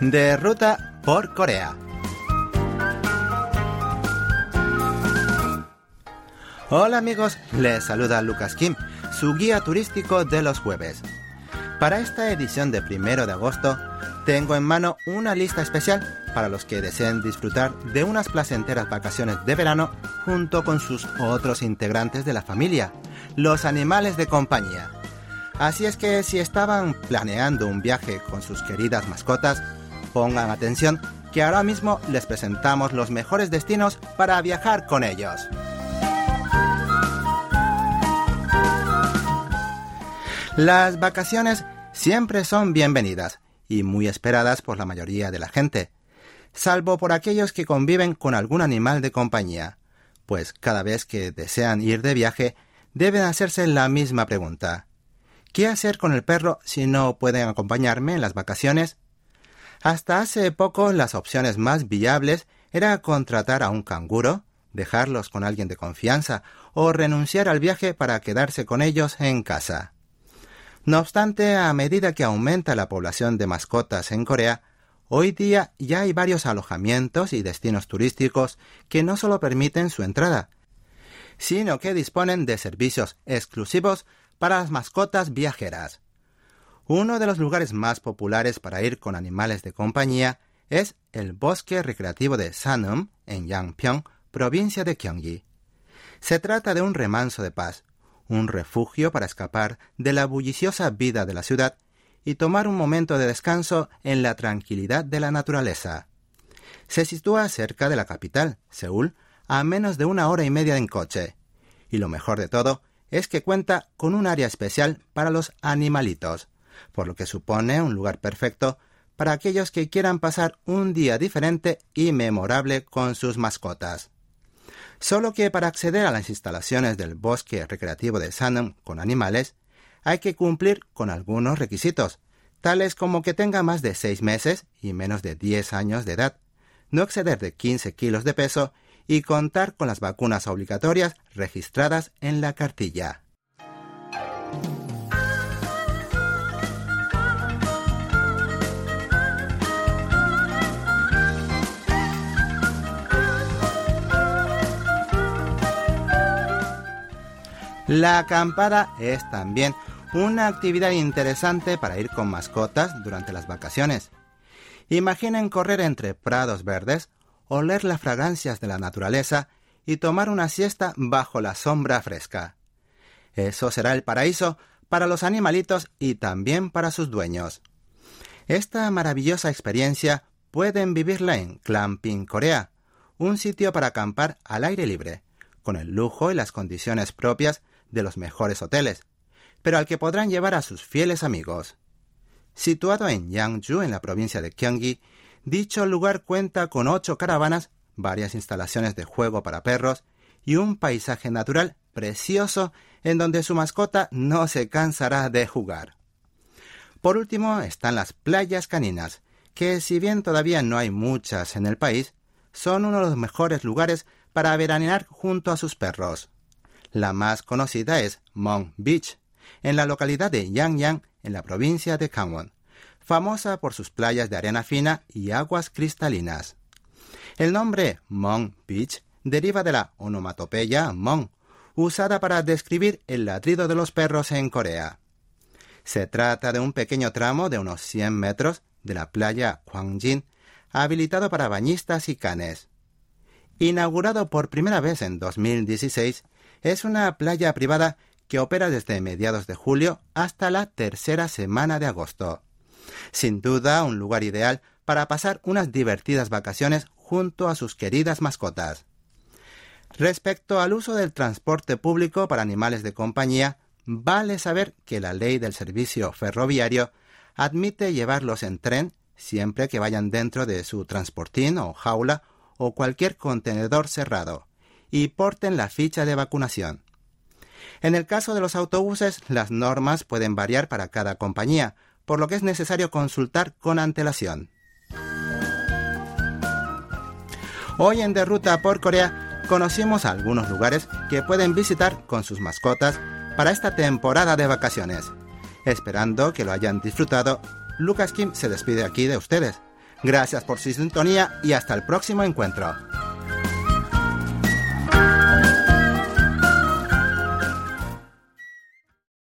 De ruta por Corea. Hola amigos, les saluda Lucas Kim, su guía turístico de los jueves. Para esta edición de primero de agosto, tengo en mano una lista especial para los que deseen disfrutar de unas placenteras vacaciones de verano junto con sus otros integrantes de la familia, los animales de compañía. Así es que si estaban planeando un viaje con sus queridas mascotas, pongan atención que ahora mismo les presentamos los mejores destinos para viajar con ellos. Las vacaciones siempre son bienvenidas y muy esperadas por la mayoría de la gente, salvo por aquellos que conviven con algún animal de compañía, pues cada vez que desean ir de viaje deben hacerse la misma pregunta. ¿Qué hacer con el perro si no pueden acompañarme en las vacaciones? Hasta hace poco las opciones más viables era contratar a un canguro, dejarlos con alguien de confianza o renunciar al viaje para quedarse con ellos en casa. No obstante, a medida que aumenta la población de mascotas en Corea, hoy día ya hay varios alojamientos y destinos turísticos que no solo permiten su entrada, sino que disponen de servicios exclusivos para las mascotas viajeras. Uno de los lugares más populares para ir con animales de compañía es el Bosque Recreativo de Sanum, en Yangpyeong, provincia de Gyeonggi. Se trata de un remanso de paz, un refugio para escapar de la bulliciosa vida de la ciudad y tomar un momento de descanso en la tranquilidad de la naturaleza. Se sitúa cerca de la capital, Seúl, a menos de una hora y media en coche. Y lo mejor de todo es que cuenta con un área especial para los animalitos, por lo que supone un lugar perfecto para aquellos que quieran pasar un día diferente y memorable con sus mascotas. Solo que para acceder a las instalaciones del bosque recreativo de Sanum con animales, hay que cumplir con algunos requisitos, tales como que tenga más de seis meses y menos de 10 años de edad, no exceder de 15 kilos de peso y contar con las vacunas obligatorias registradas en la cartilla. La acampada es también una actividad interesante para ir con mascotas durante las vacaciones. Imaginen correr entre prados verdes, oler las fragancias de la naturaleza y tomar una siesta bajo la sombra fresca. Eso será el paraíso para los animalitos y también para sus dueños. Esta maravillosa experiencia pueden vivirla en Clamping Corea, un sitio para acampar al aire libre, con el lujo y las condiciones propias de los mejores hoteles, pero al que podrán llevar a sus fieles amigos. Situado en Yangju, en la provincia de Gyeonggi, dicho lugar cuenta con ocho caravanas, varias instalaciones de juego para perros y un paisaje natural precioso en donde su mascota no se cansará de jugar. Por último están las playas caninas, que si bien todavía no hay muchas en el país, son uno de los mejores lugares para veranear junto a sus perros. La más conocida es Mong Beach, en la localidad de Yangyang, en la provincia de Gangwon, famosa por sus playas de arena fina y aguas cristalinas. El nombre Mong Beach deriva de la onomatopeya Mong, usada para describir el ladrido de los perros en Corea. Se trata de un pequeño tramo de unos 100 metros de la playa Hwangjin, habilitado para bañistas y canes. Inaugurado por primera vez en 2016, es una playa privada que opera desde mediados de julio hasta la tercera semana de agosto. Sin duda, un lugar ideal para pasar unas divertidas vacaciones junto a sus queridas mascotas. Respecto al uso del transporte público para animales de compañía, vale saber que la ley del servicio ferroviario admite llevarlos en tren siempre que vayan dentro de su transportín o jaula o cualquier contenedor cerrado y porten la ficha de vacunación. En el caso de los autobuses, las normas pueden variar para cada compañía, por lo que es necesario consultar con antelación. Hoy en De Ruta por Corea conocimos algunos lugares que pueden visitar con sus mascotas para esta temporada de vacaciones. Esperando que lo hayan disfrutado, Lucas Kim se despide aquí de ustedes. Gracias por su sintonía y hasta el próximo encuentro.